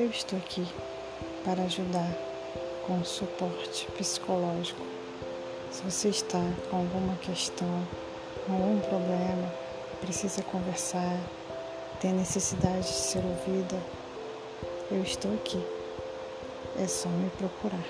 Eu estou aqui para ajudar com suporte psicológico. Se você está com alguma questão, algum problema, precisa conversar, tem necessidade de ser ouvida, eu estou aqui. É só me procurar.